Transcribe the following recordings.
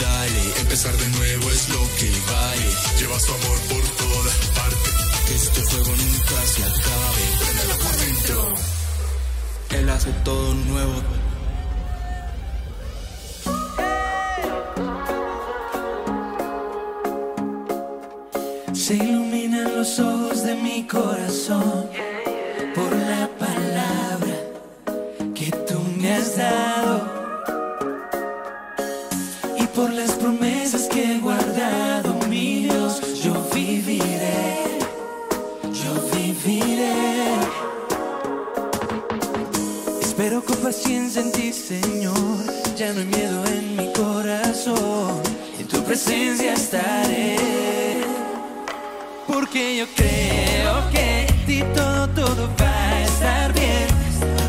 dale. Empezar de nuevo es lo que vale. Lleva su amor por todas partes. Que este fuego nunca se acabe. Préndelo por dentro. Él hace todo nuevo. Se iluminan los ojos de mi corazón paciencia en ti, Señor, ya no hay miedo en mi corazón, en tu presencia estaré. Porque yo creo que en ti todo, todo va a estar bien.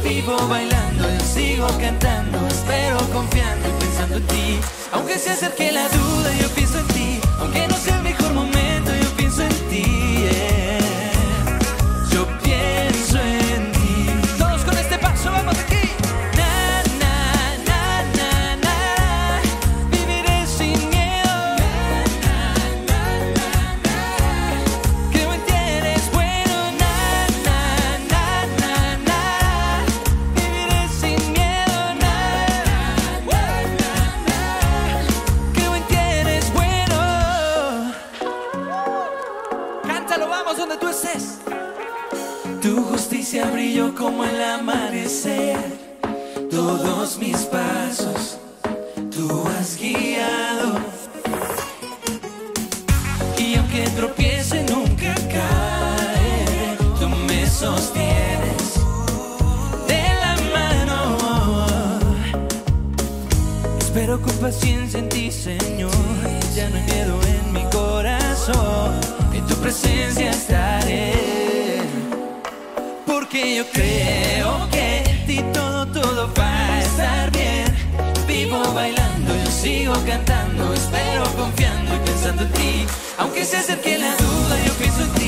Vivo bailando, yo sigo cantando, espero confiando y pensando en ti. Aunque se acerque la duda, yo pienso en ti. Aunque no sea el mejor momento, yo pienso en ti. yeah. Paciencia en ti, Señor. Ya no hay miedo en mi corazón. En tu presencia estaré. Porque yo creo que en ti todo, todo va a estar bien. Vivo bailando, yo sigo cantando, espero confiando y pensando en ti. Aunque se acerque la duda, yo pienso en ti.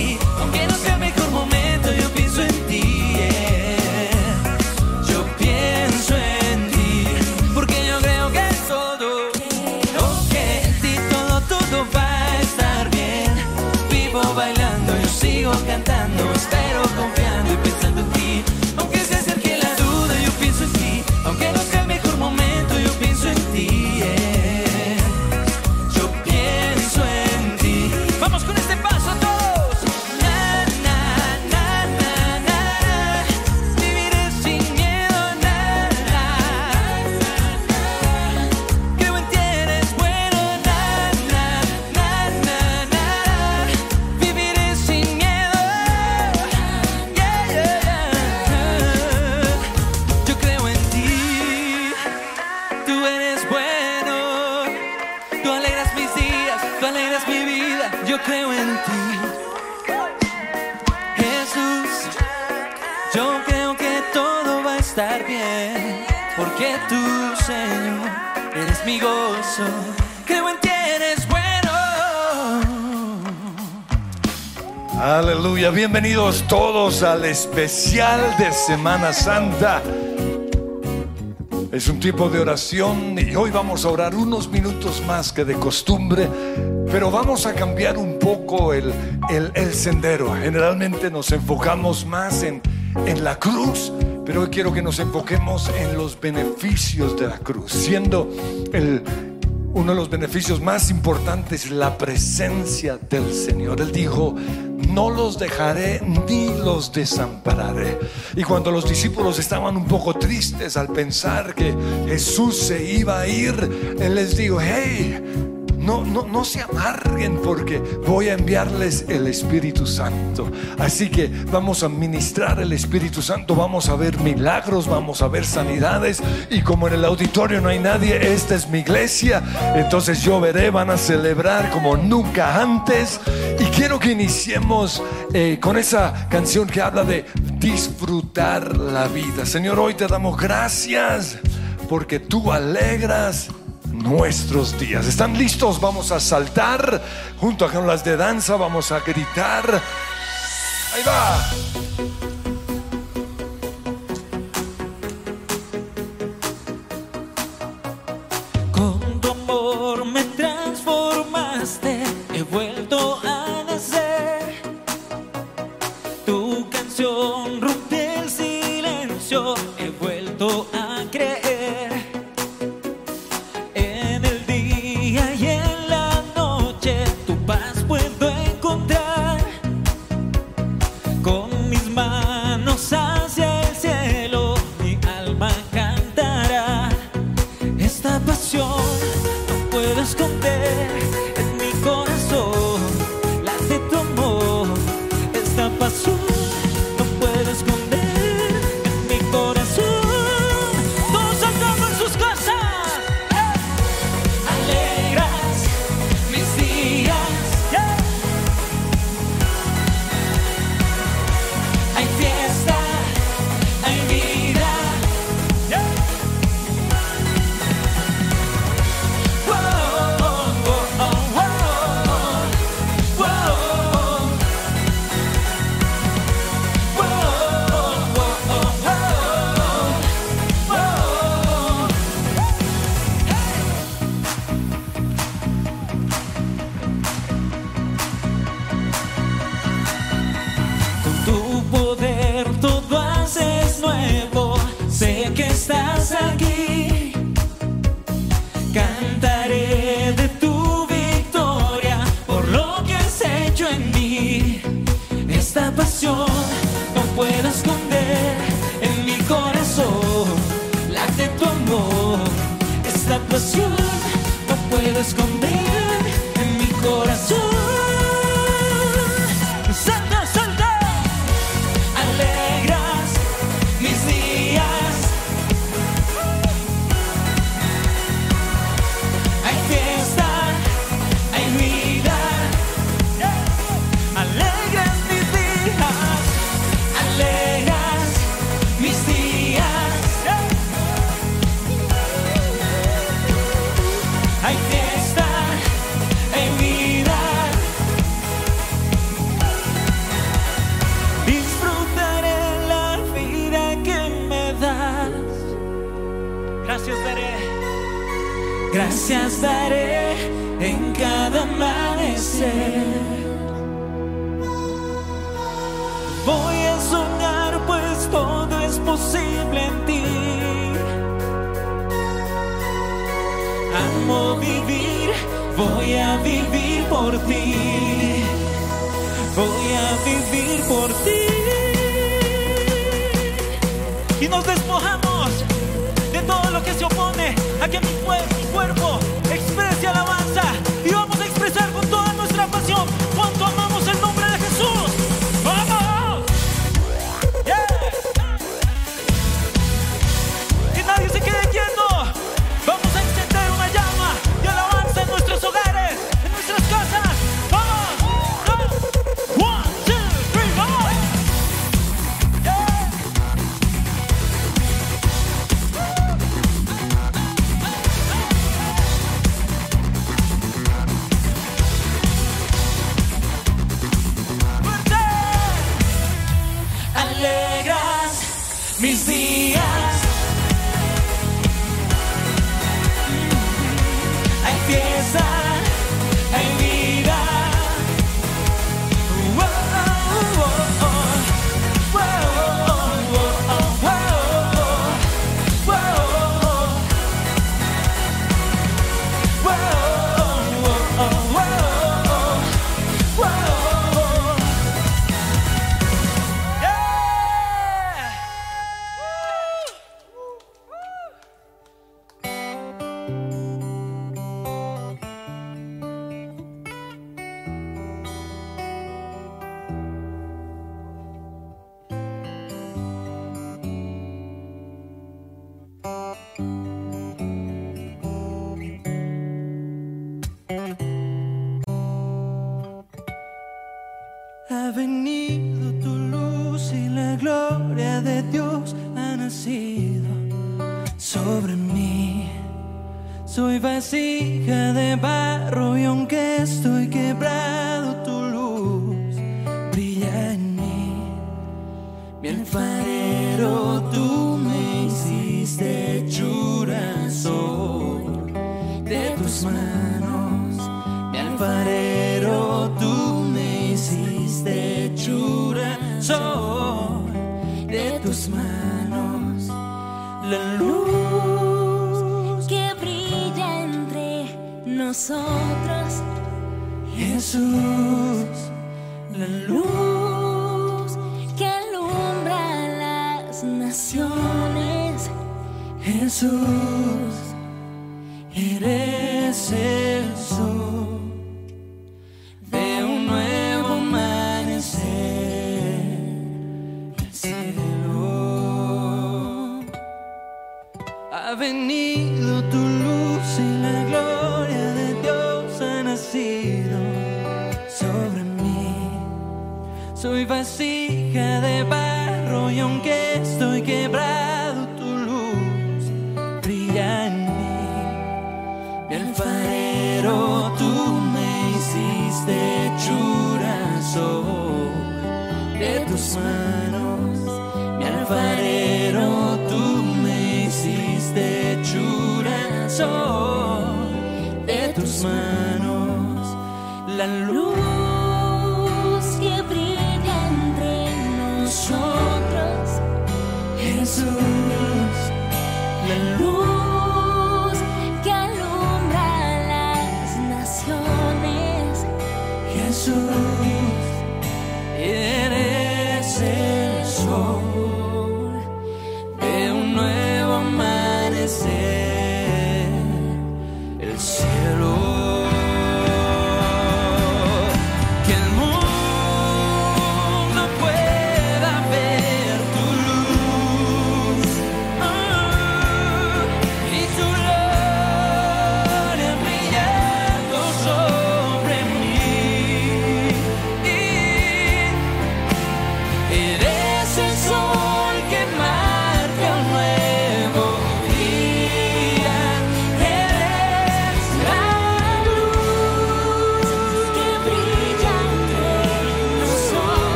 Bienvenidos todos al especial de Semana Santa. Es un tiempo de oración y hoy vamos a orar unos minutos más que de costumbre, pero vamos a cambiar un poco el, el- el sendero. Generalmente nos enfocamos más en, en la cruz, pero hoy quiero que nos enfoquemos en los beneficios de la cruz, siendo el, uno de los beneficios más importantes la presencia del Señor. Él dijo, no los dejaré ni los desampararé. Y cuando los discípulos estaban un poco tristes al pensar que Jesús se iba a ir, Él les dijo, hey, no, no, no se amarguen porque voy a enviarles el Espíritu Santo. Así que vamos a ministrar el Espíritu Santo, vamos a ver milagros, vamos a ver sanidades. Y como en el auditorio no hay nadie, esta es mi iglesia. Entonces yo veré, van a celebrar como nunca antes. Y quiero que iniciemos eh, con esa canción que habla de disfrutar la vida. Señor, hoy te damos gracias porque tú alegras nuestros días. ¿Están listos? Vamos a saltar junto con las de danza, vamos a gritar. Ahí va. venido tu luz y la gloria de Dios ha nacido sobre mí. Soy vasija de barro y aunque estoy quebrado, nosotros, Jesús, la luz que alumbra las naciones, Jesús. and lose.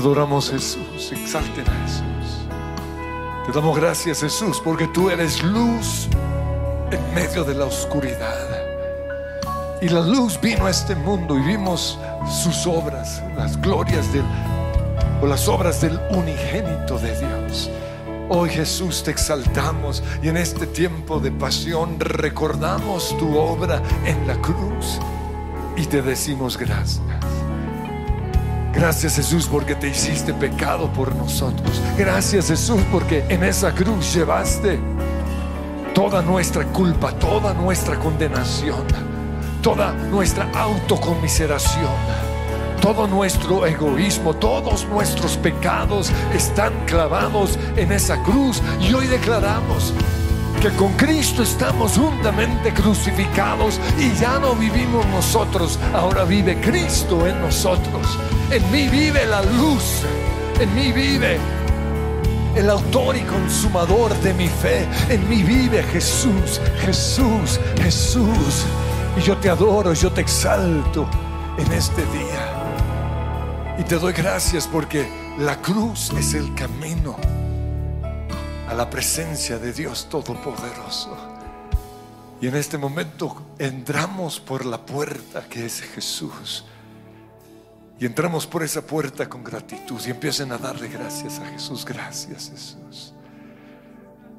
Adoramos Jesús, exalten a Jesús. Te damos gracias Jesús porque tú eres luz en medio de la oscuridad. Y la luz vino a este mundo y vimos sus obras, las glorias del, o las obras del unigénito de Dios. Hoy Jesús te exaltamos y en este tiempo de pasión recordamos tu obra en la cruz y te decimos gracias. Gracias Jesús porque te hiciste pecado por nosotros. Gracias Jesús porque en esa cruz llevaste toda nuestra culpa, toda nuestra condenación, toda nuestra autocomiseración, todo nuestro egoísmo, todos nuestros pecados están clavados en esa cruz y hoy declaramos que con Cristo estamos juntamente crucificados y ya no vivimos nosotros, ahora vive Cristo en nosotros. En mí vive la luz, en mí vive el autor y consumador de mi fe. En mí vive Jesús, Jesús, Jesús. Y yo te adoro, yo te exalto en este día. Y te doy gracias porque la cruz es el camino a la presencia de Dios Todopoderoso. Y en este momento entramos por la puerta que es Jesús. Y entramos por esa puerta con gratitud y empiecen a darle gracias a Jesús. Gracias Jesús.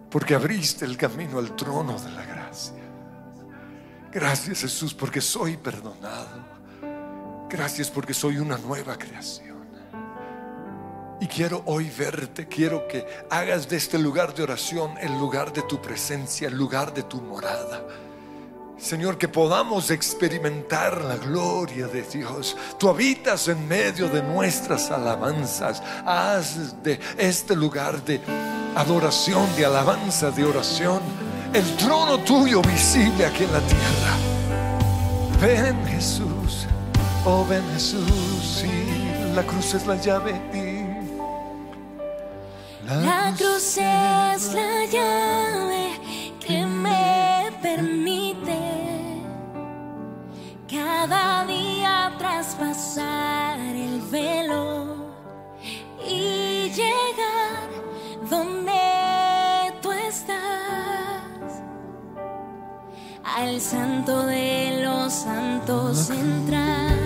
Porque abriste el camino al trono de la gracia. Gracias Jesús porque soy perdonado. Gracias porque soy una nueva creación. Y quiero hoy verte, quiero que hagas de este lugar de oración el lugar de tu presencia, el lugar de tu morada. Señor, que podamos experimentar la gloria de Dios. Tú habitas en medio de nuestras alabanzas. Haz de este lugar de adoración, de alabanza, de oración, el trono tuyo visible aquí en la tierra. Ven Jesús, oh ven Jesús, y la cruz es la llave. y La cruz es la llave que me permite cada día traspasar el velo y llegar donde tú estás, al santo de los santos entrar.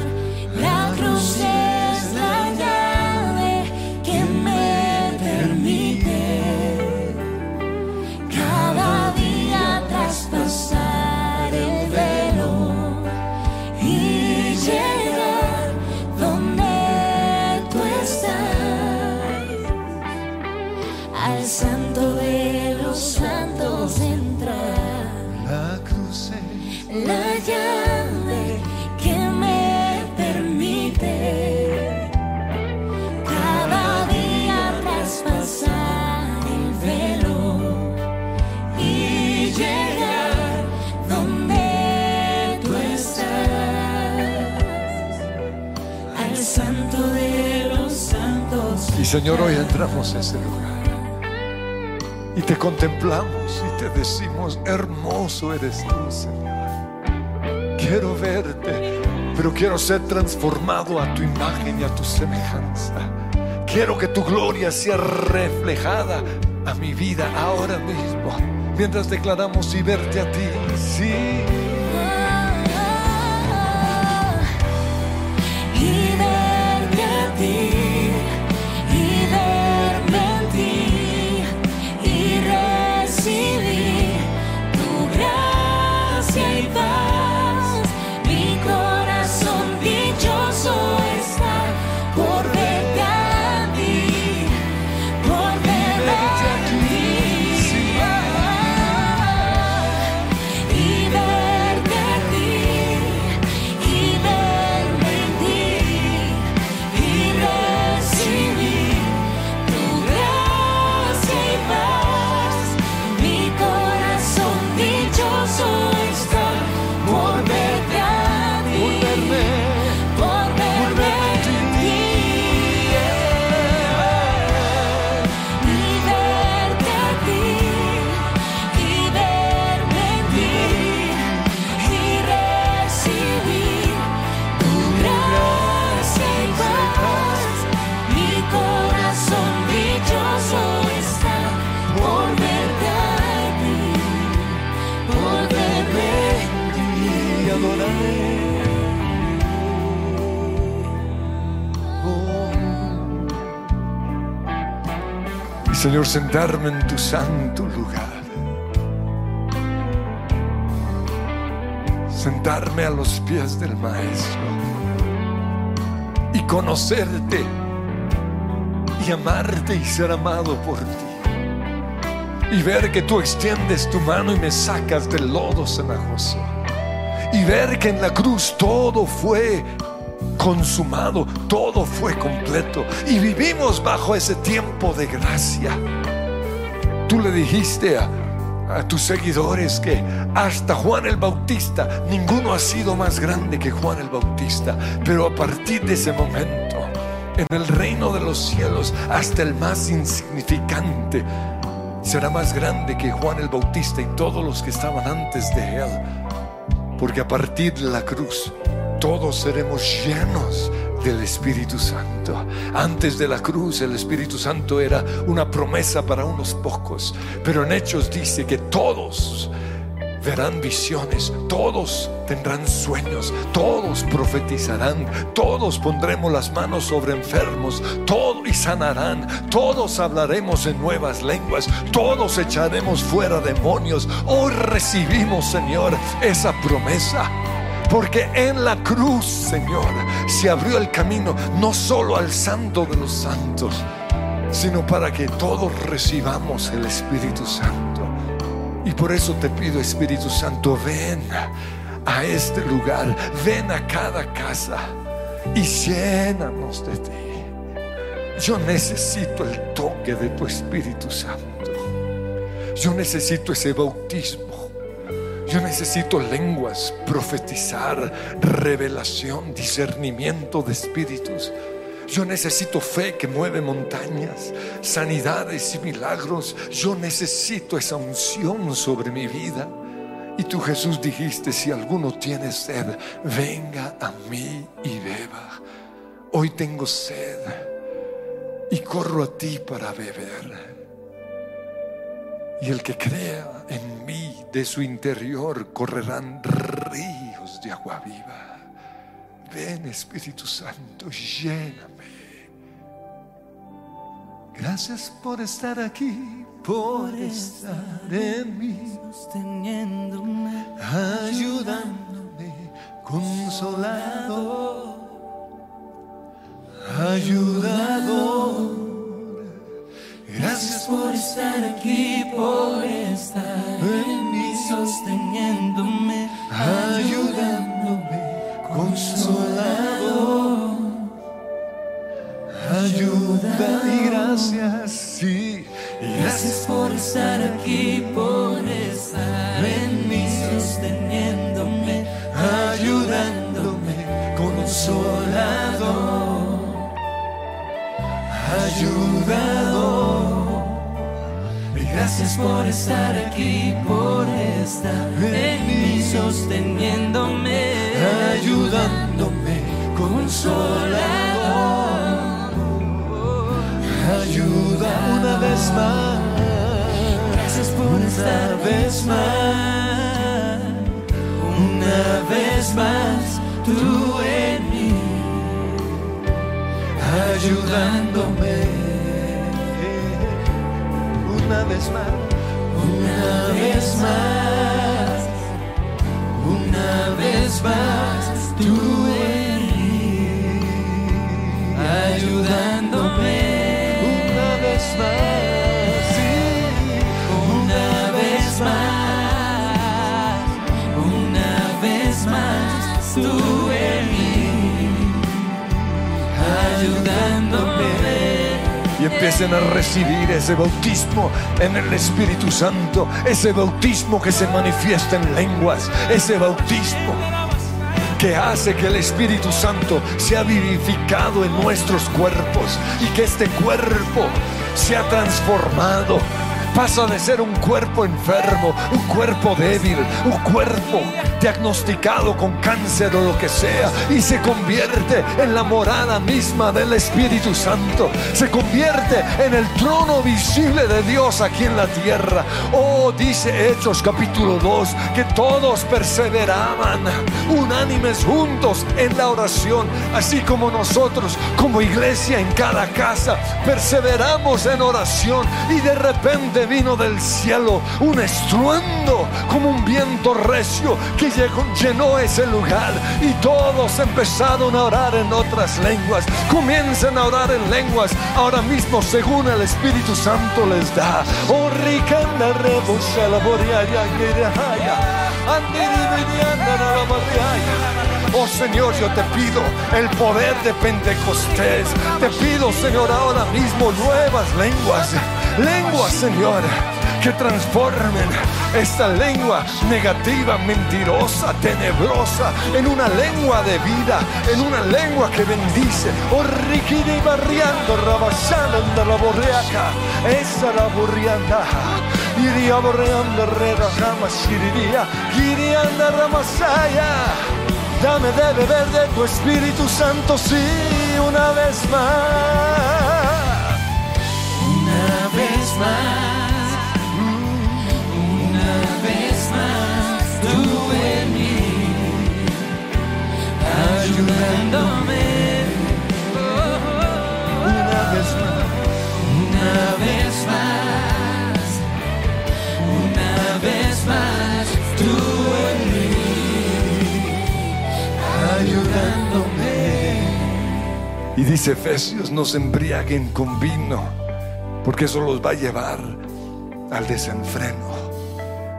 Y Señor, hoy entramos a ese lugar. Y te contemplamos y te decimos, hermoso eres tú, Señor. Quiero verte, pero quiero ser transformado a tu imagen y a tu semejanza. Quiero que tu gloria sea reflejada a mi vida ahora mismo, mientras declaramos y verte a ti. Sí. Señor, sentarme en tu santo lugar. Sentarme a los pies del Maestro y conocerte y amarte y ser amado por ti. Y ver que tú extiendes tu mano y me sacas del lodo cenagoso. Y ver que en la cruz todo fue consumado, todo fue completo. Y vivimos bajo ese tiempo de gracia. Tú le dijiste a, a tus seguidores que hasta Juan el Bautista, ninguno ha sido más grande que Juan el Bautista. Pero a partir de ese momento, en el reino de los cielos, hasta el más insignificante será más grande que Juan el Bautista y todos los que estaban antes de él. Porque a partir de la cruz, todos seremos llenos del Espíritu Santo. Antes de la cruz el Espíritu Santo era una promesa para unos pocos, pero en Hechos dice que todos verán visiones, todos tendrán sueños, todos profetizarán, todos pondremos las manos sobre enfermos, todos y sanarán, todos hablaremos en nuevas lenguas, todos echaremos fuera demonios. Hoy recibimos, Señor, esa promesa. Porque en la cruz, Señor, se abrió el camino no solo al santo de los santos, sino para que todos recibamos el Espíritu Santo. Y por eso te pido, Espíritu Santo, ven a este lugar, ven a cada casa y llénanos de ti. Yo necesito el toque de tu Espíritu Santo. Yo necesito ese bautismo. Yo necesito lenguas, profetizar, revelación, discernimiento de espíritus. Yo necesito fe que mueve montañas, sanidades y milagros. Yo necesito esa unción sobre mi vida. Y tú Jesús dijiste, si alguno tiene sed, venga a mí y beba. Hoy tengo sed y corro a ti para beber. Y el que crea en mí, de su interior correrán ríos de agua viva. Ven Espíritu Santo, lléname. Gracias por estar aquí, por estar en mí, sosteniéndome, ayudándome, consolado, ayudador. Gracias por estar aquí, por estar en mí, sosteniéndome, ayudándome, consolado, ayuda y gracias, sí, Gracias por estar aquí, por estar en mí, sosteniéndome, ayudándome, consolado, ayudado. Y gracias por estar aquí, por estar en mí, sosteniéndome, ayudándome, consolado. Ayuda una vez más, Gracias por estar una vez más, una vez más, tú en mí, ayudándome, una vez más, una vez más, una vez más, tú en mí, ayudándome, y empiecen a recibir ese bautismo en el Espíritu Santo, ese bautismo que se manifiesta en lenguas, ese bautismo que hace que el Espíritu Santo sea vivificado en nuestros cuerpos y que este cuerpo sea transformado pasa de ser un cuerpo enfermo, un cuerpo débil, un cuerpo diagnosticado con cáncer o lo que sea, y se convierte en la morada misma del Espíritu Santo. Se convierte en el trono visible de Dios aquí en la tierra. Oh, dice Hechos capítulo 2, que todos perseveraban unánimes juntos en la oración, así como nosotros como iglesia en cada casa perseveramos en oración y de repente vino del cielo un estruendo como un viento recio que llenó ese lugar y todos empezaron a orar en otras lenguas. Comiencen a orar en lenguas ahora mismo según el Espíritu Santo les da. Oh, Oh Señor, yo te pido el poder de Pentecostés. Te pido, Señor, ahora mismo nuevas lenguas. Lenguas, Señor, que transformen esta lengua negativa, mentirosa, tenebrosa, en una lengua de vida, en una lengua que bendice. Oh, riquida y barriando, rabasando la borreaca, esa la borrianda. Iría borreando, reda, ramas, iría, iría ramasaya. Dame de beber de tu Espíritu Santo, sí, una vez más. Una vez más, una vez más, tú en mí, ayudándome. Y dice Efesios, no se embriaguen con vino, porque eso los va a llevar al desenfreno.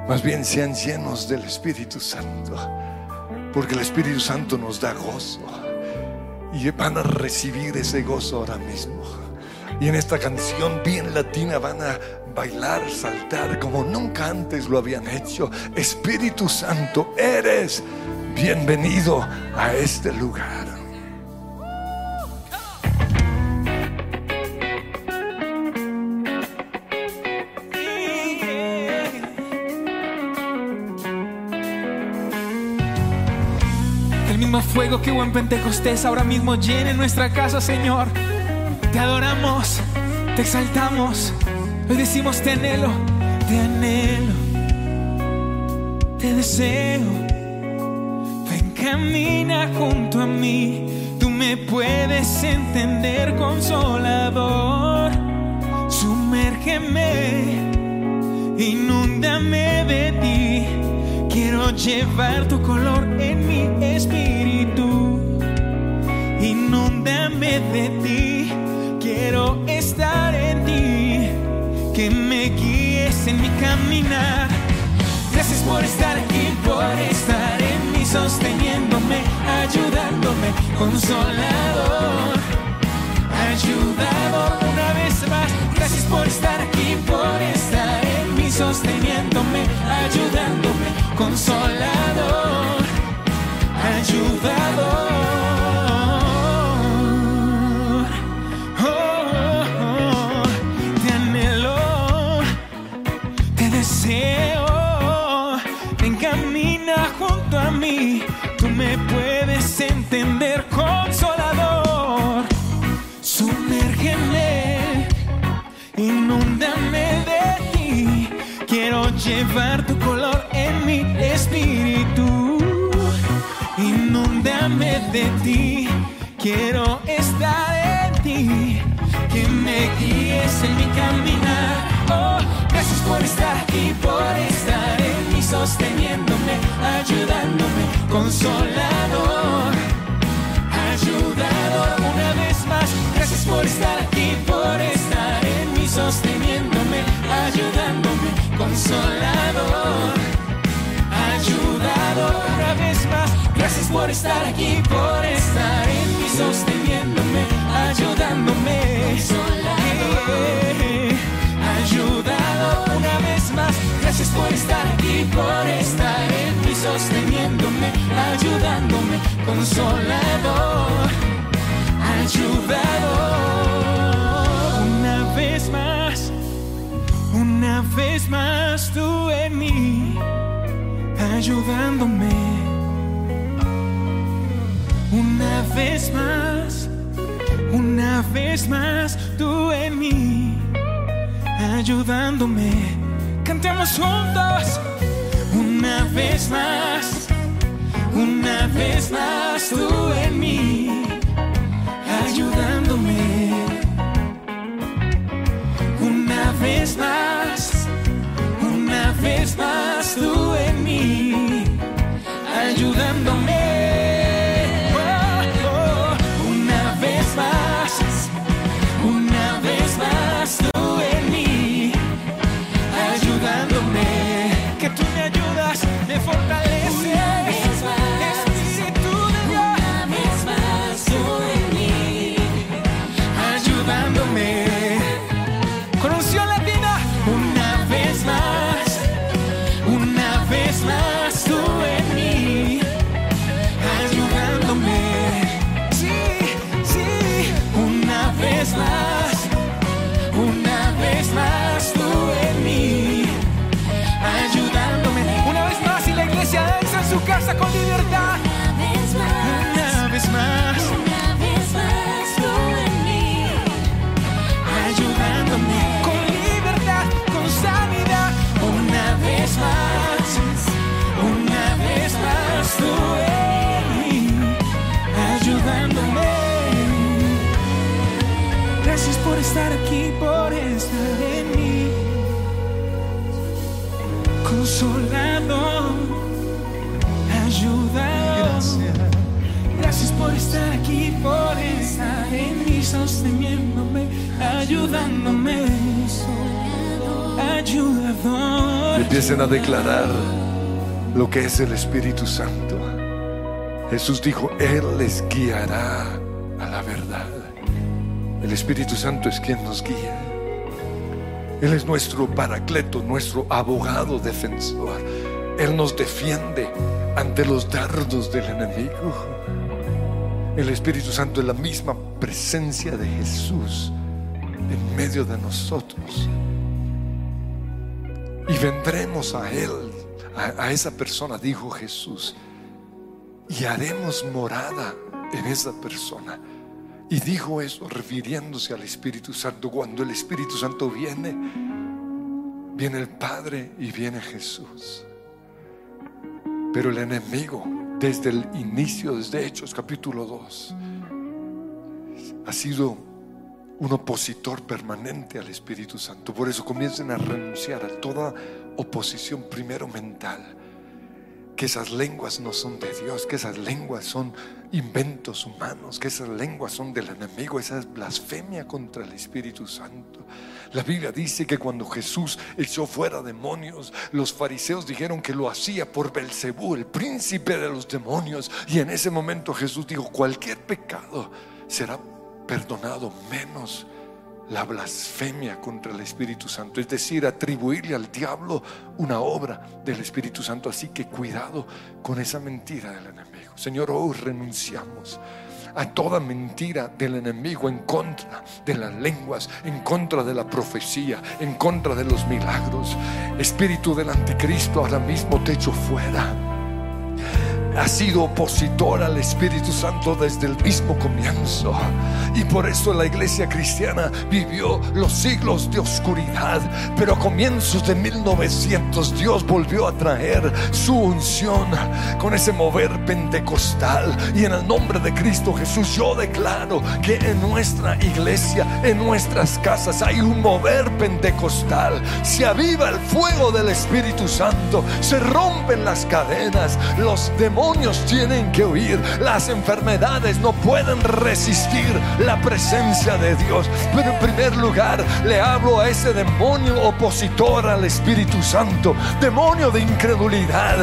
Más bien sean llenos del Espíritu Santo, porque el Espíritu Santo nos da gozo. Y van a recibir ese gozo ahora mismo. Y en esta canción bien latina van a bailar, saltar como nunca antes lo habían hecho. Espíritu Santo, eres bienvenido a este lugar. Fuego que hubo en Pentecostés ahora mismo llena nuestra casa, Señor. Te adoramos, te exaltamos. Hoy decimos te anhelo, te anhelo, te deseo. Ven, camina junto a mí. Tú me puedes entender, consolador. Sumérgeme, inúndame de ti. Quiero llevar tu color en mi espíritu. Inúndame de ti. Quiero estar en ti. Que me guíes en mi caminar. Gracias por estar aquí, por estar en mí, sosteniéndome, ayudándome, consolador. Ayudador una vez más. Gracias por estar aquí, por estar en mí, sosteniéndome, ayudándome, de ti. Quiero estar en ti. Que me guíes en mi caminar. Oh, gracias por estar aquí, por estar en mí, sosteniéndome, ayudándome, consolador. Ayudador una vez más. Gracias por estar aquí, por estar en mí, sosteniéndome, ayudándome, consolador. gracias por estar aquí, por estar en mí, sosteniéndome, ayudándome. Eh, ayudado una vez más, gracias por estar aquí, por estar en mí, sosteniéndome, ayudándome, consolado, ayudado. Una vez más, una vez más tú en mí, ayudándome. Una vez más, una vez más, tú en mí, ayudándome. Cantemos juntos. Una vez más, una vez más, tú en mí, ayudándome. Una vez más, una vez más, Empiecen a declarar lo que es el Espíritu Santo. Jesús dijo, Él les guiará a la verdad. El Espíritu Santo es quien nos guía. Él es nuestro paracleto, nuestro abogado defensor. Él nos defiende ante los dardos del enemigo. El Espíritu Santo es la misma presencia de Jesús en medio de nosotros. Y vendremos a Él, a, esa persona, dijo Jesús, y haremos morada en esa persona. Y dijo eso refiriéndose al Espíritu Santo. Cuando el Espíritu Santo viene, viene el Padre y viene Jesús. Pero el enemigo, desde el inicio, desde Hechos capítulo 2, ha sido un opositor permanente al Espíritu Santo. Por eso comiencen a renunciar a toda oposición, primero mental. Que esas lenguas no son de Dios, que esas lenguas son inventos humanos, que esas lenguas son del enemigo, esa es blasfemia contra el Espíritu Santo. La Biblia dice que cuando Jesús echó fuera demonios, los fariseos dijeron que lo hacía por Belcebú, el príncipe de los demonios, y en ese momento Jesús dijo, cualquier pecado será perdonado menos la blasfemia contra el Espíritu Santo, es decir, atribuirle al diablo una obra del Espíritu Santo. Así que cuidado con esa mentira del enemigo. Señor, hoy renunciamos a toda mentira del enemigo en contra de las lenguas, en contra de la profecía, en contra de los milagros. Espíritu del anticristo, ahora mismo te echo fuera ha sido opositor al Espíritu Santo desde el mismo comienzo. Y por eso la iglesia cristiana vivió los siglos de oscuridad. Pero a comienzos de 1900 Dios volvió a traer su unción con ese mover pentecostal. Y en el nombre de Cristo Jesús yo declaro que en nuestra iglesia, en nuestras casas hay un mover pentecostal. Se aviva el fuego del Espíritu Santo. Se rompen las cadenas. Los demonios tienen que huir. Las enfermedades no pueden resistir la presencia de Dios. Pero en primer lugar le hablo a ese demonio opositor al Espíritu Santo. Demonio de incredulidad.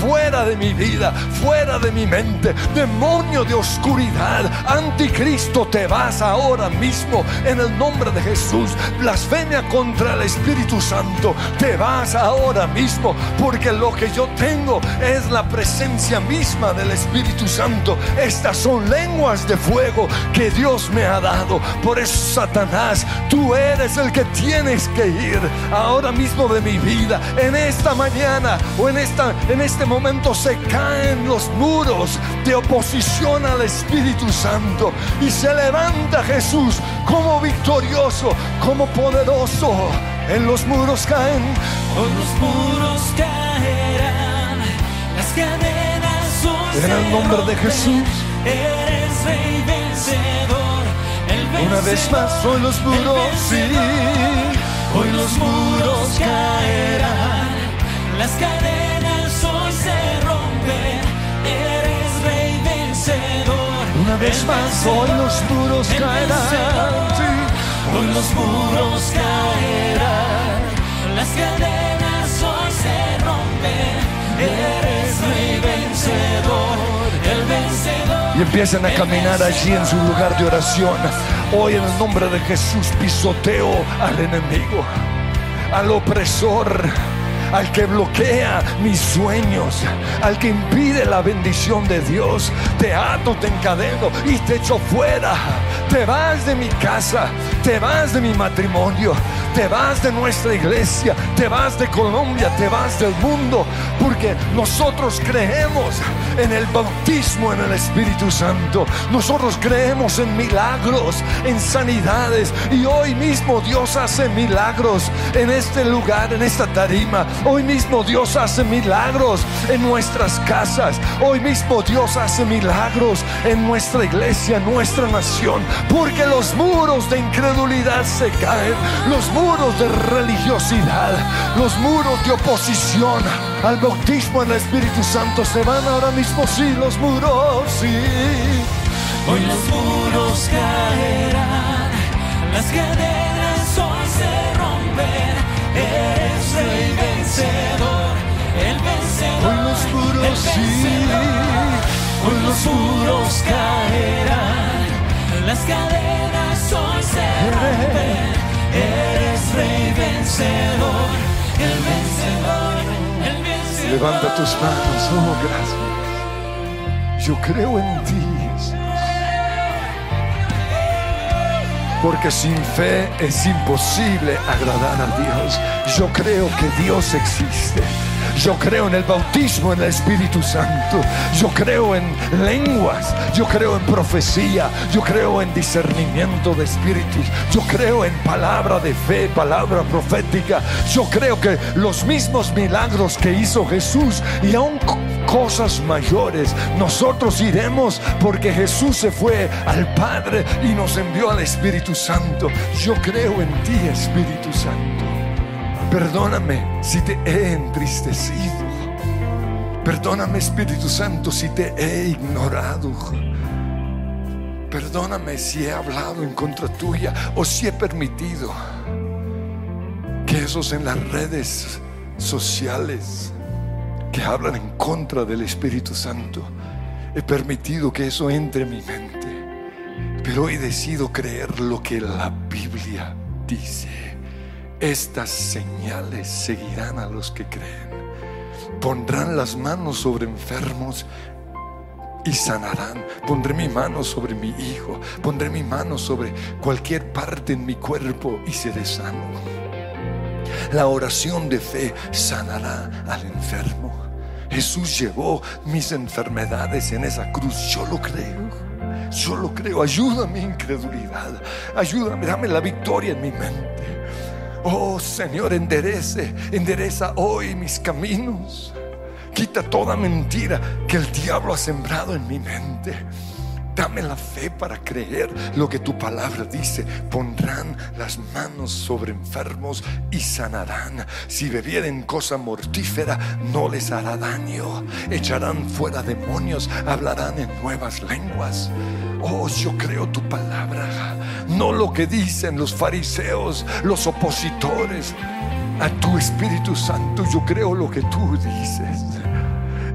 Fuera de mi vida. Fuera de mi mente. Demonio de oscuridad. Anticristo te vas ahora mismo en el nombre de Jesús. Blasfemia contra el Espíritu Santo. Te vas ahora mismo porque lo que yo tengo es la presencia misma del Espíritu Santo. Estas son lenguas de fuego que Dios me ha dado. Por eso, Satanás, tú eres el que tienes que ir ahora mismo de mi vida. En esta mañana o en, esta, en este momento se caen los muros de oposición al Espíritu Santo y se levanta Jesús como victorioso, como poderoso. En los muros caen, Hoy los muros caerán, las cadenas En el nombre de. Jesús. Eres rey vencedor, el una vez más hoy los muros, sí. Hoy los muros caerán, las cadenas hoy se rompen. Eres rey vencedor. Una vez más hoy los muros caerán. sí. Hoy los muros caerán, las cadenas hoy se rompen. Eres rey vencedor. Y empiecen a caminar allí en su lugar de oración. Hoy en el nombre de Jesús pisoteo al enemigo, al opresor, al que bloquea mis sueños, al que impide la bendición de Dios. Te ato, te encadeno y te echo fuera. Te vas de mi casa, te vas de mi matrimonio, te vas de nuestra iglesia, te vas de Colombia, te vas del mundo, porque nosotros creemos en el bautismo en el Espíritu Santo. Nosotros creemos en milagros, en sanidades. Y hoy mismo Dios hace milagros en este lugar, en esta tarima. Hoy mismo Dios hace milagros en nuestras casas. Hoy mismo Dios hace milagros en nuestra iglesia, en nuestra nación. Porque los muros de incredulidad se caen. Los muros de religiosidad. Los muros de oposición al bautismo en el Espíritu Santo se van ahora mismo. Sí, los muros, sí. Hoy los muros caerán, las cadenas hoy se rompen. Eres rey vencedor, el vencedor. Hoy los muros, el sí. Hoy los muros caerán, las cadenas hoy se rompen. Eres rey vencedor, el vencedor, el vencedor. Levanta tus manos, oh gracias. Yo creo en ti, Porque sin fe es imposible agradar a Dios. Yo creo que Dios existe. Yo creo en el bautismo en el Espíritu Santo. Yo creo en lenguas. Yo creo en profecía. Yo creo en discernimiento de espíritus. Yo creo en palabra de fe, palabra profética. Yo creo que los mismos milagros que hizo Jesús y aún co- cosas mayores, nosotros iremos porque Jesús se fue al Padre y nos envió al Espíritu Santo. Yo creo en ti, Espíritu Santo. Perdóname si te he entristecido. Perdóname, Espíritu Santo, si te he ignorado. Perdóname si he hablado en contra tuya o si he permitido que esos en las redes sociales que hablan en contra del Espíritu Santo, he permitido que eso entre en mi mente. Pero hoy decido creer lo que la Biblia dice. Estas señales seguirán a los que creen. Pondrán las manos sobre enfermos y sanarán. Pondré mi mano sobre mi hijo. Pondré mi mano sobre cualquier parte en mi cuerpo y seré sano. La oración de fe sanará al enfermo. Jesús llevó mis enfermedades en esa cruz. Yo lo creo. Yo lo creo. Ayuda mi incredulidad. Ayúdame, dame la victoria en mi mente. Oh Señor, enderece, endereza hoy mis caminos. Quita toda mentira que el diablo ha sembrado en mi mente. Dame la fe para creer lo que tu palabra dice. Pondrán las manos sobre enfermos y sanarán. Si bebieren cosa mortífera, no les hará daño. Echarán fuera demonios, hablarán en nuevas lenguas. Oh, yo creo tu palabra. No lo que dicen los fariseos, los opositores. A tu Espíritu Santo yo creo lo que tú dices.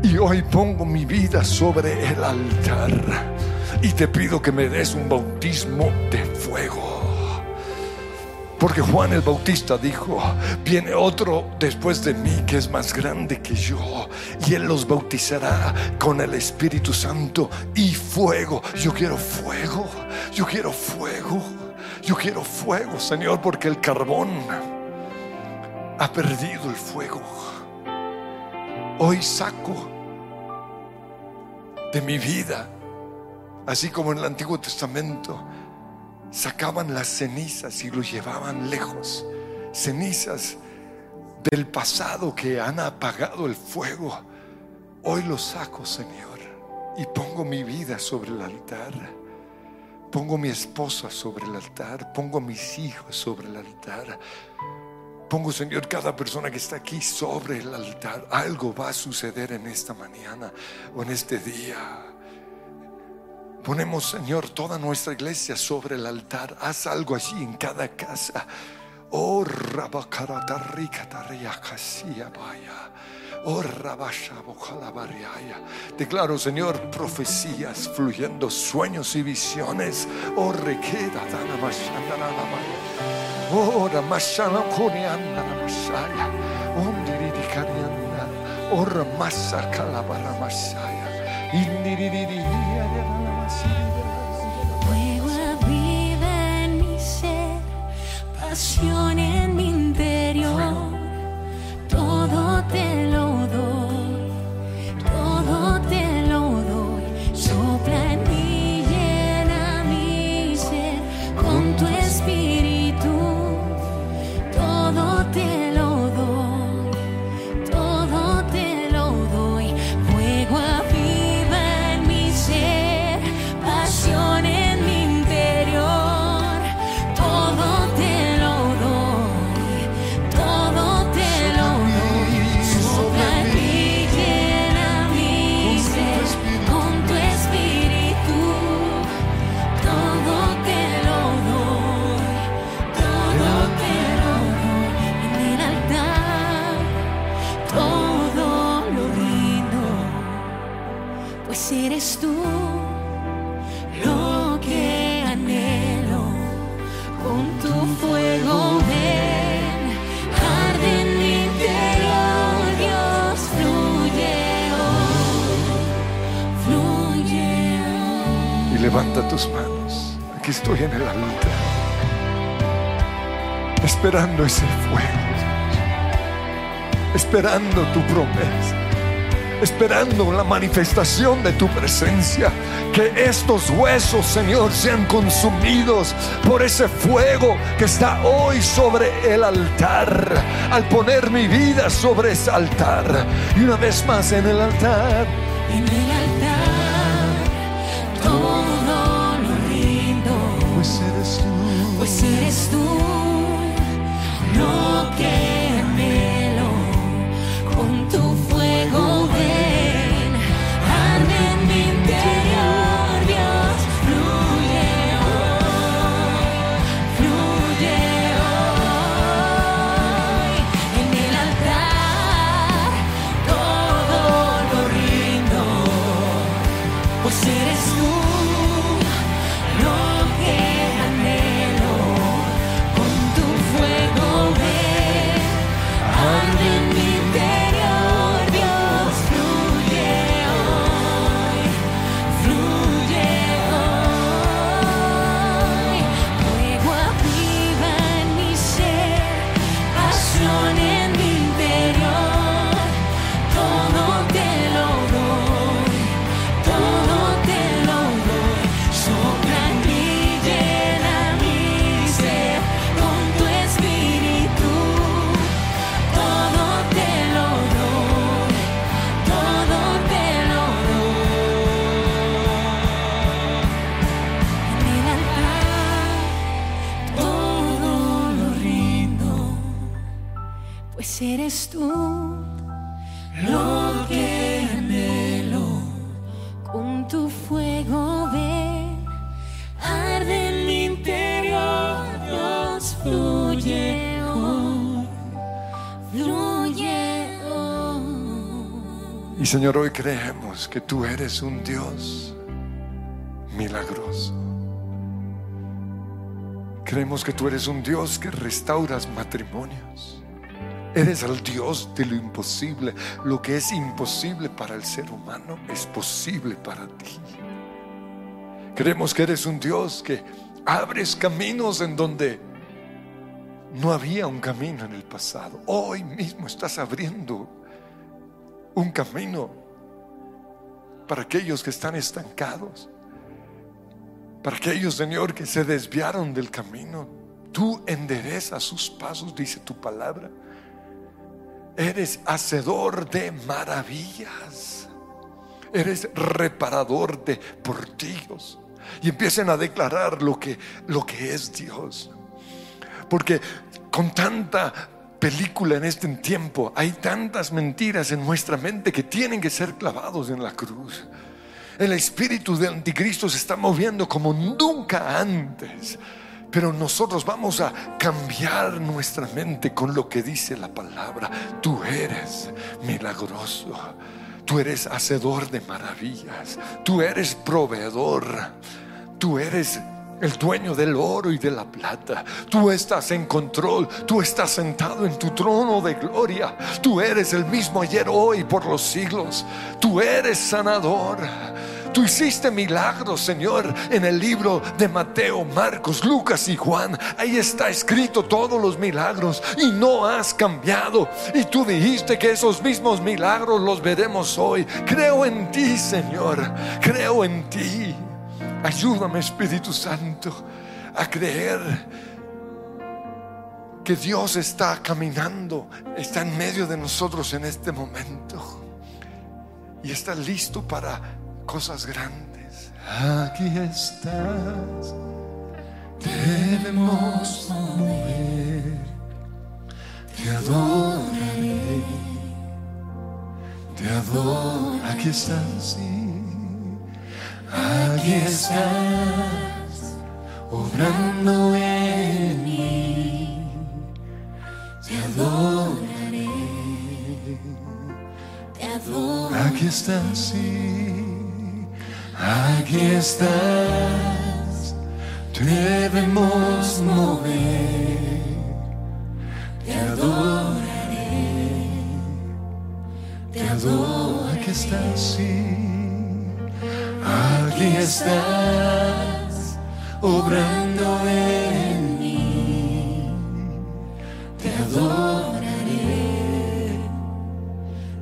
Y hoy pongo mi vida sobre el altar. Y te pido que me des un bautismo de fuego. Porque Juan el Bautista dijo, viene otro después de mí que es más grande que yo y él los bautizará con el Espíritu Santo y fuego. Yo quiero fuego, yo quiero fuego, yo quiero fuego, Señor, porque el carbón ha perdido el fuego. Hoy saco de mi vida, así como en el Antiguo Testamento, sacaban las cenizas y lo llevaban lejos. Cenizas del pasado que han apagado el fuego. Hoy lo saco, Señor, y pongo mi vida sobre el altar. Pongo mi esposa sobre el altar. Pongo mis hijos sobre el altar. Pongo, Señor, cada persona que está aquí sobre el altar. Algo va a suceder en esta mañana o en este día. Ponemos, Señor, toda nuestra iglesia sobre el altar. Haz algo allí en cada casa. Oh, vaya. Oh, Declaro, Señor, profecías fluyendo, sueños y visiones. Oh, requeda, Oh, ramashana, corianda, ramashaya. Oh, pasión en mi interior. Todo te lo tus manos. Aquí estoy en el altar, esperando ese fuego, esperando tu promesa, esperando la manifestación de tu presencia. Que estos huesos, Señor, sean consumidos por ese fuego que está hoy sobre el altar, al poner mi vida sobre ese altar. Y una vez más en el altar. En el altar eres tú. Lo que Señor, hoy creemos que tú eres un Dios milagroso. Creemos que tú eres un Dios que restauras matrimonios. Eres el Dios de lo imposible. Lo que es imposible para el ser humano es posible para ti. Creemos que eres un Dios que abres caminos en donde no había un camino en el pasado. Hoy mismo estás abriendo un camino para aquellos que están estancados. Para aquellos, Señor, que se desviaron del camino. Tú enderezas sus pasos, dice tu palabra. Eres hacedor de maravillas. Eres reparador de portillos. Y empiecen a declarar lo que, lo que es Dios. Porque con tanta película en este tiempo hay tantas mentiras en nuestra mente que tienen que ser clavados en la cruz. El espíritu del anticristo se está moviendo como nunca antes. Pero nosotros vamos a cambiar nuestra mente con lo que dice la palabra. Tú eres milagroso. Tú eres hacedor de maravillas. Tú eres proveedor. Tú eres el dueño del oro y de la plata. Tú estás en control. Tú estás sentado en tu trono de gloria. Tú eres el mismo ayer, hoy, por los siglos. Tú eres sanador. Tú hiciste milagros, Señor, en el libro de Mateo, Marcos, Lucas y Juan. Ahí está escrito todos los milagros y no has cambiado. Y tú dijiste que esos mismos milagros los veremos hoy. Creo en ti, Señor. Creo en ti. Ayúdame, Espíritu Santo, a creer que Dios está caminando, está en medio de nosotros en este momento y está listo para cosas grandes. Aquí estás, debemos mover, te adoraré, te adoro. Aquí estás, sí, aquí estás, obrando en mí, te adoraré, te adoro. Aquí estás, sí. Aquí estás, debemos mover, te adoraré, te adoro. Aquí estás, sí, aquí estás, obrando en mí, te adoraré,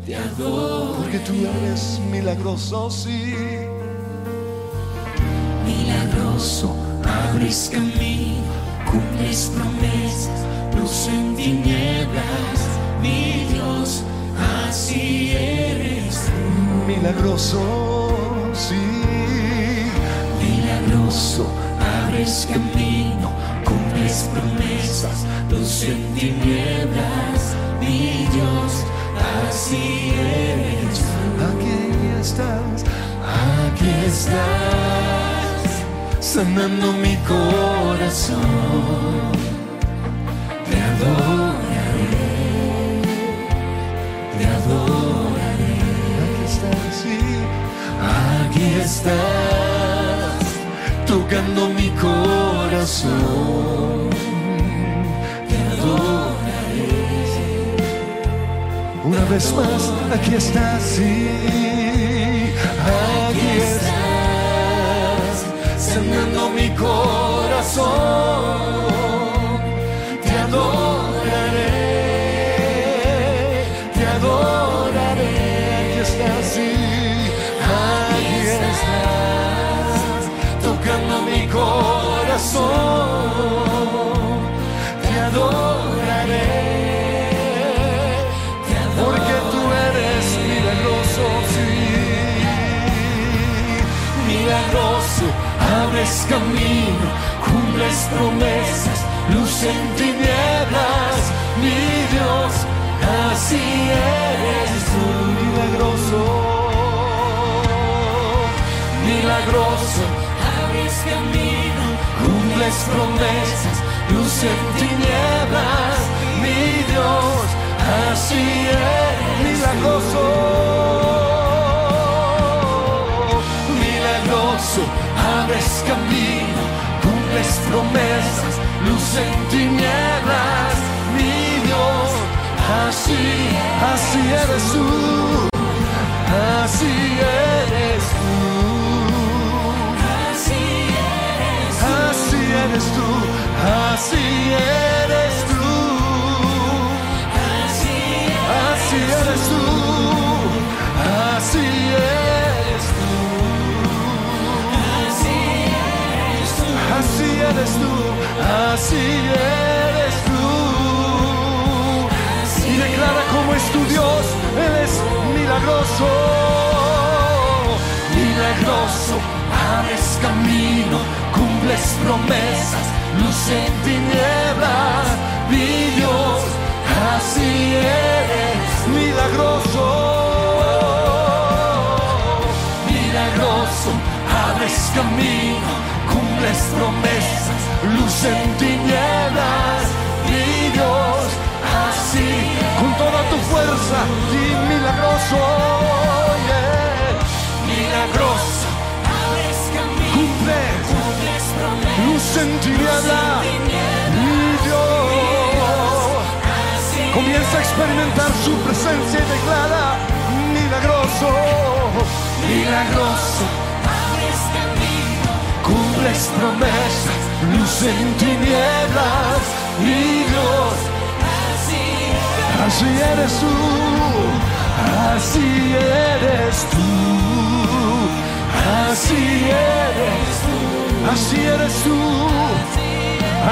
te adoro. Porque tú eres milagroso, sí milagroso, abres camino, cumples promesas, luz en tinieblas, mi Dios, así eres tú. milagroso, sí. Milagroso, abres camino, cumples promesas, luz en tinieblas, Dios, así eres. Aquí estás, Aquí estás, sanando mi corazón. Te adoraré, estás, tocando mi corazón. Te adoraré, Una vez más, aquí estás, sí. aquí estás, sanando mi corazón. Corazón. Te adoraré, te Porque adoraré. tú eres milagroso, sí. milagroso, abres camino, cumples promesas, luz en tinieblas, mi Dios, así eres tú. Milagroso, Milagroso, promesas, luz en tinieblas, mi Dios, así eres milagroso. milagroso, abres camino, cumples promesas, luz en tinieblas, mi Dios. Así, así eres tú, así eres eres tú, así eres tú. Y declara cómo es tu Dios, Él es milagroso. Milagroso, abres camino, cumples promesas, luz en tinieblas, mi Dios, así eres milagroso. Milagroso, abres camino, cumples promesas, en tinieblas, mi Dios, así, con toda tu fuerza y milagroso, yeah. milagroso, cumples luz en tinieblas, mi Dios. Comienza a experimentar su presencia y declara milagroso, milagroso. Cumples promesas, luz en tinieblas, mi Dios. Así eres tú, así eres tú, así eres tú, así eres tú,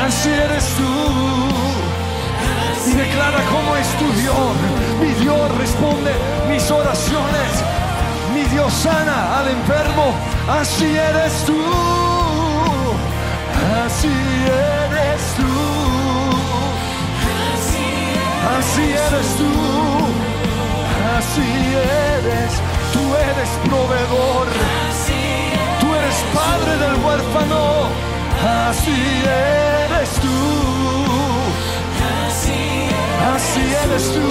así eres tú y declara cómo es tu Dios. Mi Dios responde mis oraciones. Mi Dios sana al enfermo. Así eres tú. Así eres tú. Así eres tú. Así eres. Tú eres proveedor. Tú eres padre del huérfano. Así eres tú. Así eres tú,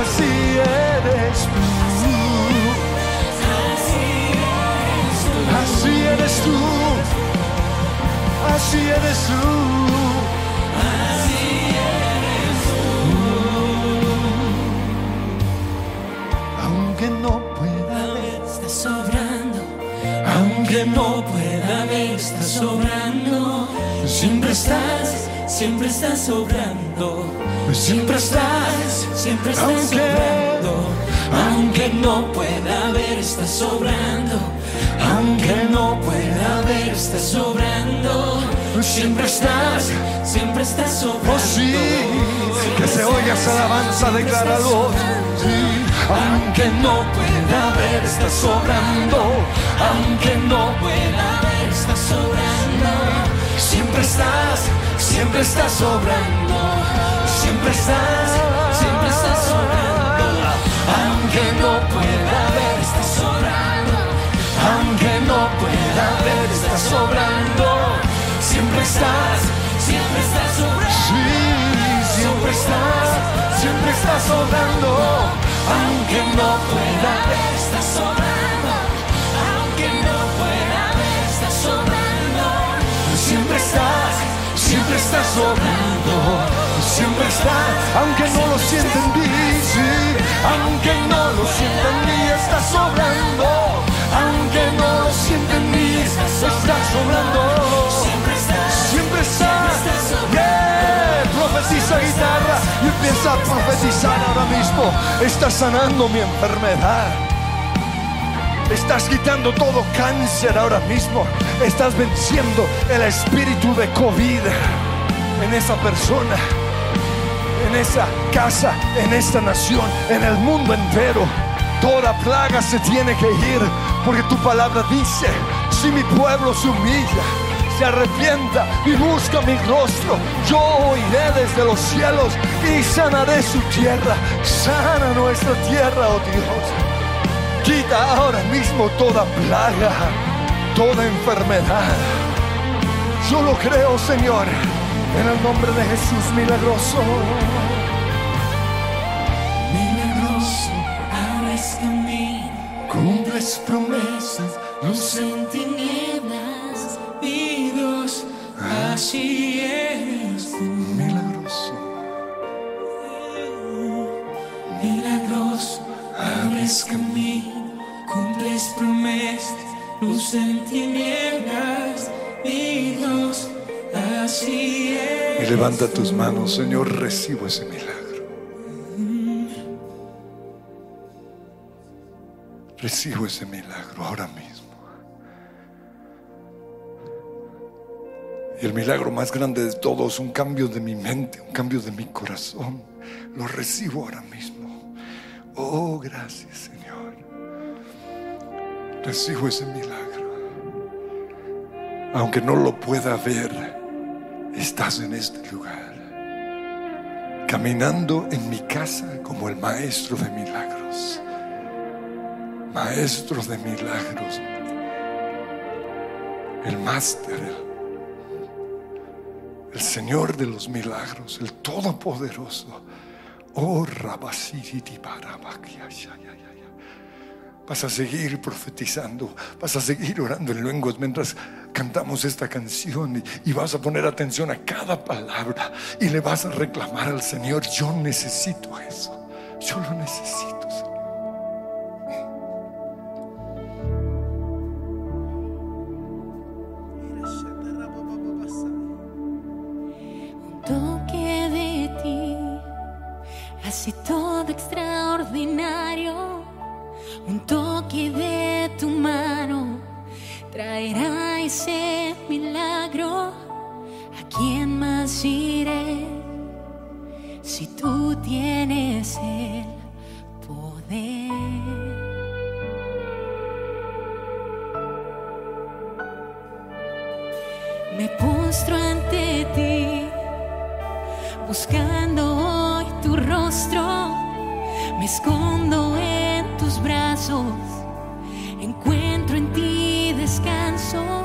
así eres tú, así eres tú, así eres tú. Aunque no pueda ver, Está sobrando, aunque no pueda ver, está sobrando. Siempre estás, siempre estás sobrando. Siempre estás, siempre estás Aunque- sobrando. Aunque no pueda ver, está sobrando. Aunque no pueda ver, está sobrando. Siempre estás, siempre estás sobrando. oh sí, que se oiga esa alabanza, decláralo. Sí, Aunque no pueda ver, está sobrando. Aunque no pueda ver, está sobrando. Siempre estás, siempre estás sobrando. Siempre estás, siempre estás sobrando. Aunque no pueda ver, está sobrando. Aunque no pueda ver, está sobrando. Siempre estás, siempre estás sobrando. sí, Siempre estás, siempre estás sobrando. Aunque no pueda ver, estás sobrando. Aunque no pueda ver, estás sobrando. Siempre estás, siempre estás sobrando. Siempre estás, aunque no lo sienta en sí, aunque no lo sienta en mí, estás sobrando. Aunque no lo sienta en mí, estás sobrando. Siempre estás, siempre estás. Profetiza guitarra y empieza a profetizar ahora mismo. Estás sanando mi enfermedad. Estás quitando todo cáncer ahora mismo. Estás venciendo el espíritu de COVID en esa persona, en esa casa, en esta nación, en el mundo entero. Toda plaga se tiene que ir porque tu palabra dice, si mi pueblo se humilla, se arrepienta y busca mi rostro, yo oiré desde los cielos y sanaré su tierra. Sana nuestra tierra, oh Dios. Quita ahora mismo toda plaga, toda enfermedad. Yo lo creo, Señor, en el nombre de Jesús milagroso. Cumples promesas, luz en tinieblas, mi Dios, Así tú, Milagroso. milagroso, abres camino, cumples promesas, luz en tinieblas, mi Dios, así Y es. levanta tus manos, Señor, recibo ese milagro. Recibo ese milagro ahora mismo. Y el milagro más grande de todos, un cambio de mi mente, un cambio de mi corazón, lo recibo ahora mismo. Oh, gracias, Señor. Recibo ese milagro. Aunque no lo pueda ver, estás en este lugar, caminando en mi casa como el maestro de milagros, maestro de milagros, el máster, el, Señor de los milagros, el Todopoderoso. Oh. Vas a seguir profetizando, vas a seguir orando en lenguas mientras cantamos esta canción y, y vas a poner atención a cada palabra y le vas a reclamar al Señor, yo necesito eso, yo lo necesito. Hace todo extraordinario. Un toque de tu mano traerá ese milagro. ¿A quién más iré si tú tienes el poder? Me postro ante ti, buscando tu rostro. Me escondo en tus brazos, encuentro en ti descanso.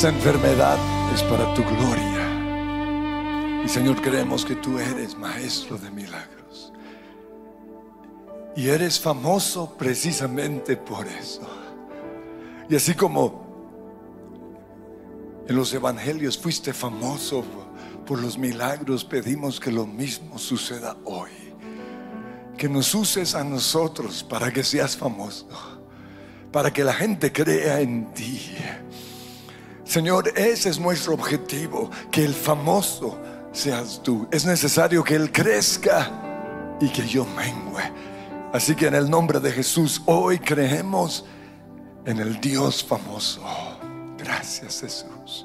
Esta enfermedad es para tu gloria. Y Señor, creemos que tú eres maestro de milagros. Y eres famoso precisamente por eso. Y así como en los evangelios fuiste famoso por los milagros, pedimos que lo mismo suceda hoy. Que nos uses a nosotros para que seas famoso, para que la gente crea en ti. Señor, ese es nuestro objetivo, que el famoso seas tú. Es necesario que Él crezca y que yo mengue. Así que en el nombre de Jesús, hoy creemos en el Dios famoso. Gracias Jesús.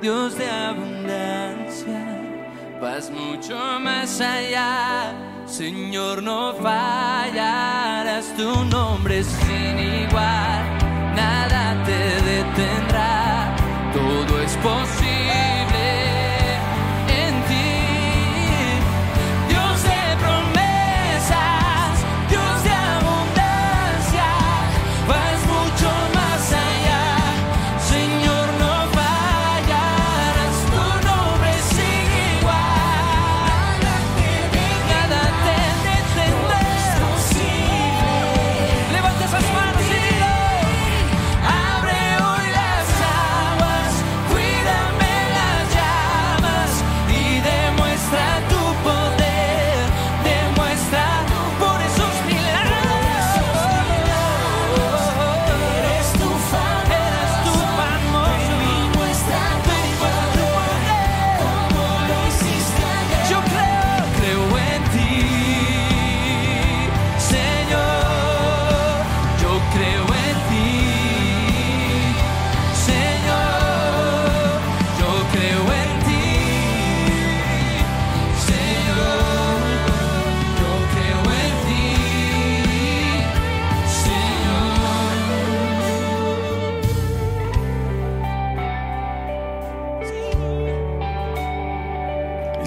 Dios de abundancia, vas mucho más allá. Señor, no fallarás, tu nombre sin igual, nada te detendrá, todo es posible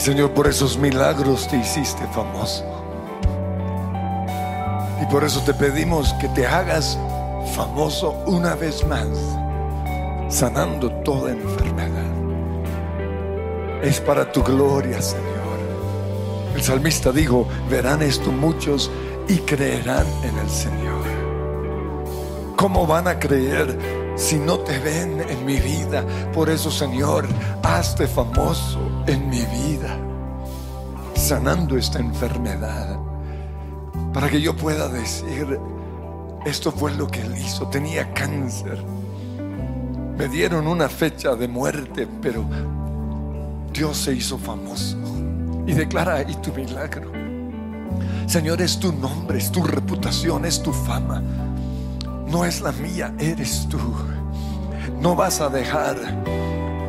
Señor, por esos milagros te hiciste famoso. Y por eso te pedimos que te hagas famoso una vez más, sanando toda enfermedad. Es para tu gloria, Señor. El salmista dijo, verán esto muchos y creerán en el Señor. ¿Cómo van a creer si no te ven en mi vida? Por eso, Señor, hazte famoso en mi vida, sanando esta enfermedad, para que yo pueda decir, esto fue lo que él hizo, tenía cáncer. Me dieron una fecha de muerte, pero Dios se hizo famoso y declara ahí tu milagro. Señor, es tu nombre, es tu reputación, es tu fama. No es la mía, eres tú. No vas a dejar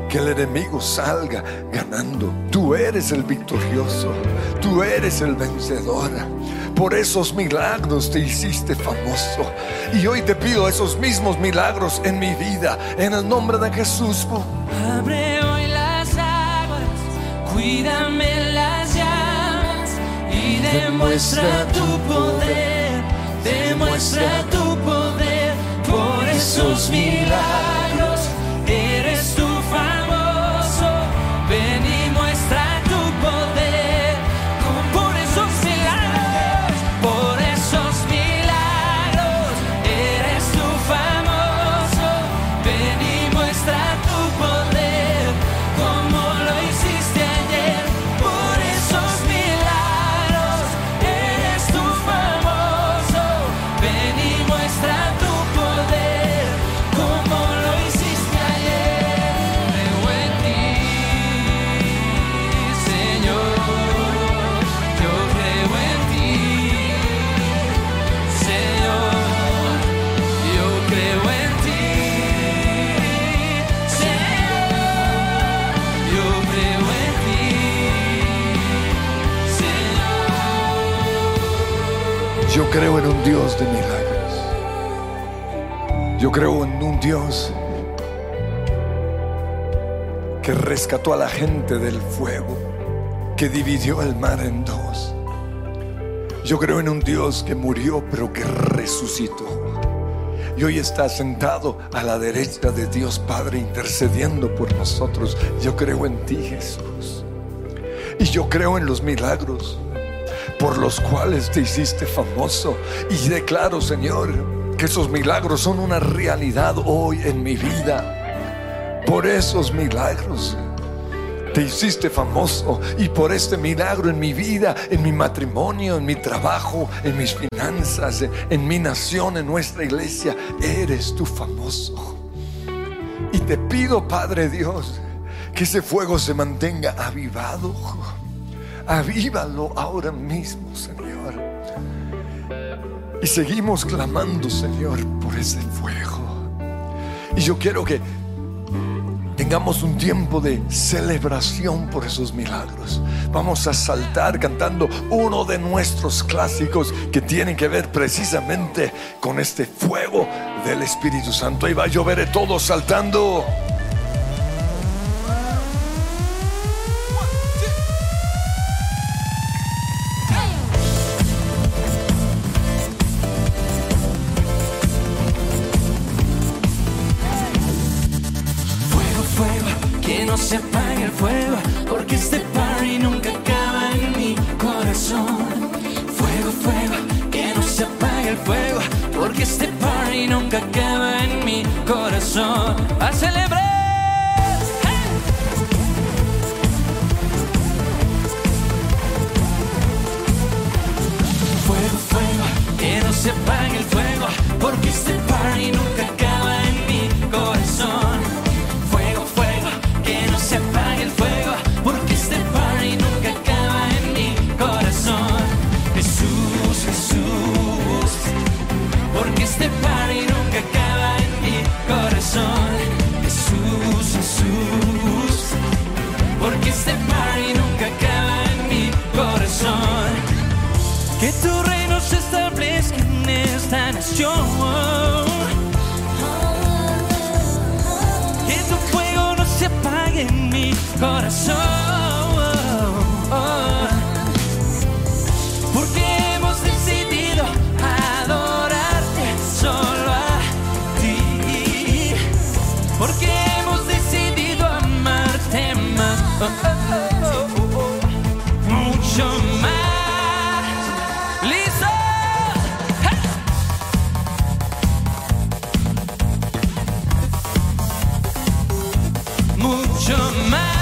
que el enemigo salga ganando. Tú eres el victorioso, tú eres el vencedor. Por esos milagros te hiciste famoso. Y hoy te pido esos mismos milagros en mi vida, en el nombre de Jesús. Abre hoy las aguas, cuídame las llamas y demuestra tu poder, demuestra tu por esos Dios de milagros. Yo creo en un Dios que rescató a la gente del fuego, que dividió el mar en dos. Yo creo en un Dios que murió pero que resucitó. Y hoy está sentado a la derecha de Dios Padre intercediendo por nosotros. Yo creo en ti, Jesús. Y yo creo en los milagros por los cuales te hiciste famoso. Y declaro, Señor, que esos milagros son una realidad hoy en mi vida. Por esos milagros te hiciste famoso. Y por este milagro en mi vida, en mi matrimonio, en mi trabajo, en mis finanzas, en mi nación, en nuestra iglesia, eres tú famoso. Y te pido, Padre Dios, que ese fuego se mantenga avivado. Avívalo ahora mismo, Señor. Y seguimos clamando, Señor, por ese fuego. Y yo quiero que tengamos un tiempo de celebración por esos milagros. Vamos a saltar cantando uno de nuestros clásicos que tienen que ver precisamente con este fuego del Espíritu Santo. Ahí va a llover todos saltando. mucho más.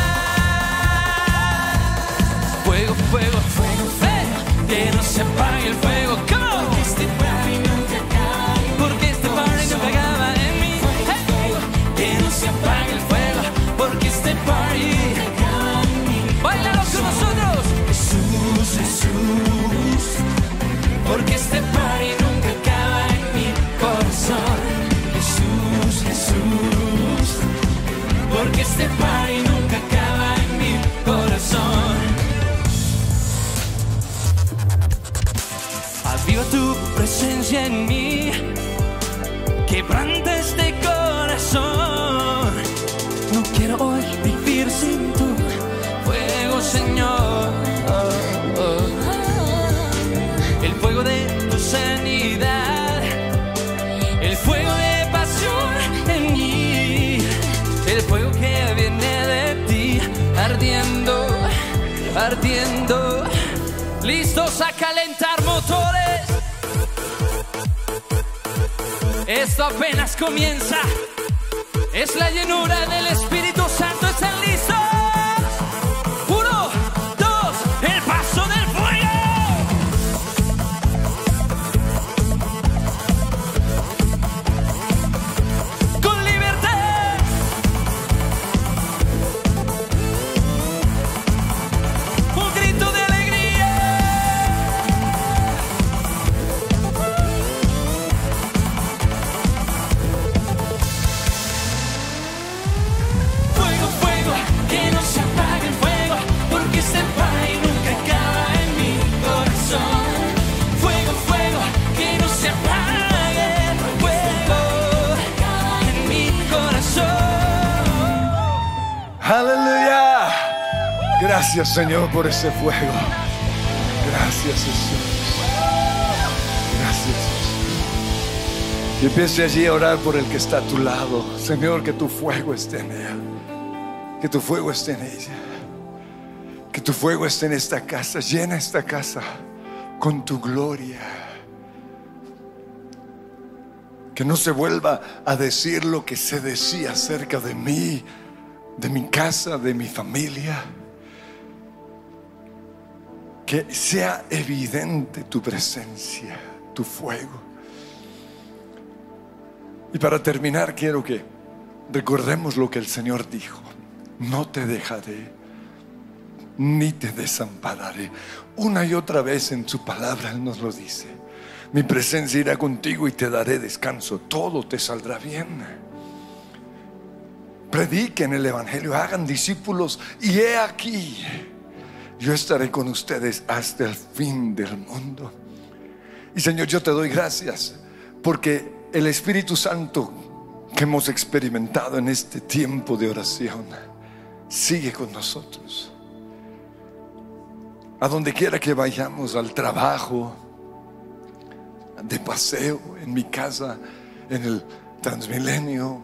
Listos a calentar motores. Esto apenas comienza, es la llenura del Espíritu Señor por ese fuego. Gracias Jesús. Gracias Jesús. Y empiece allí a orar por el que está a tu lado. Señor, que tu fuego esté en él. Que tu fuego esté en ella. Que tu fuego esté en esta casa. Llena esta casa con tu gloria. Que no se vuelva a decir lo que se decía acerca de mí, de mi casa, de mi familia. Que sea evidente tu presencia, tu fuego. Y para terminar quiero que recordemos lo que el Señor dijo. No te dejaré ni te desampararé. Una y otra vez en su palabra Él nos lo dice. Mi presencia irá contigo y te daré descanso. Todo te saldrá bien. Prediquen el Evangelio, hagan discípulos y he aquí, yo estaré con ustedes hasta el fin del mundo. Y Señor, yo te doy gracias porque el Espíritu Santo que hemos experimentado en este tiempo de oración sigue con nosotros. A donde quiera que vayamos, al trabajo, de paseo, en mi casa, en el Transmilenio,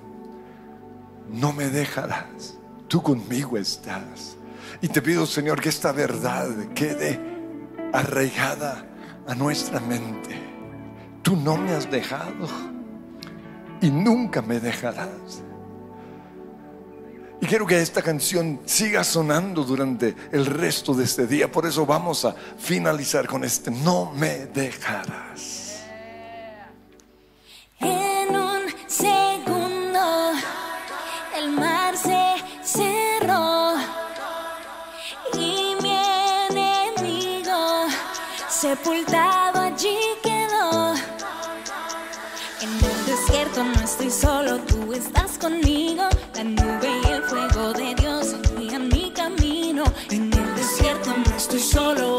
no me dejarás. Tú conmigo estás. Y te pido, Señor, que esta verdad quede arraigada a nuestra mente. Tú no me has dejado y nunca me dejarás. Y quiero que esta canción siga sonando durante el resto de este día. Por eso vamos a finalizar con este, no me dejarás. En sepultado allí quedó. En el desierto no estoy solo, tú estás conmigo. La nube y el fuego de Dios guían mi camino. En el desierto no estoy solo.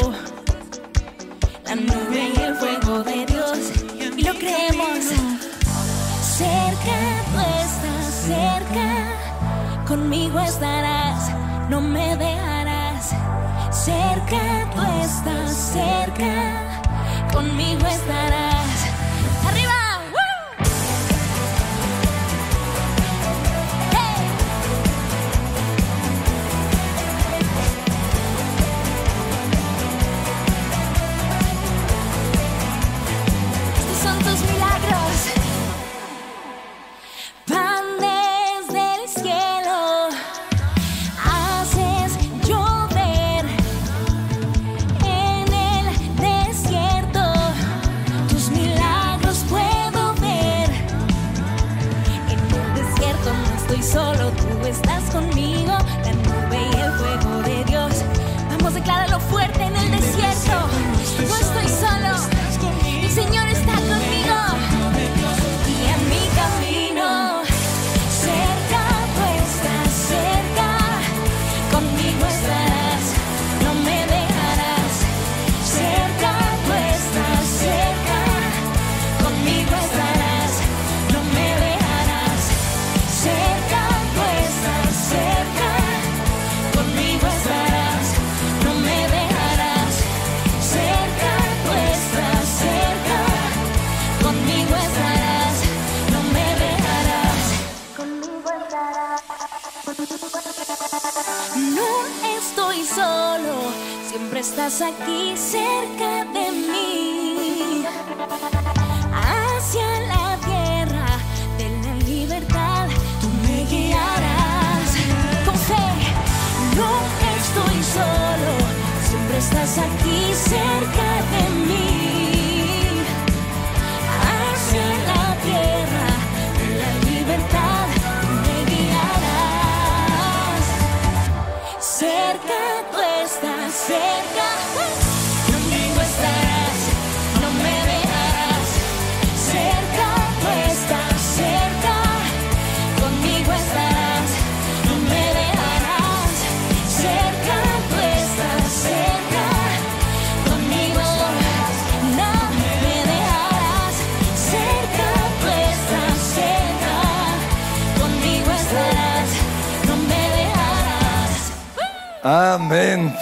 La nube y el fuego de Dios y lo creemos. Cerca tú estás, cerca, conmigo estarás, no me dejarás. Cerca tú estás, cerca, conmigo estarás.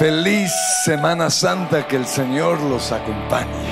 Feliz Semana Santa. Que el Señor los acompañe.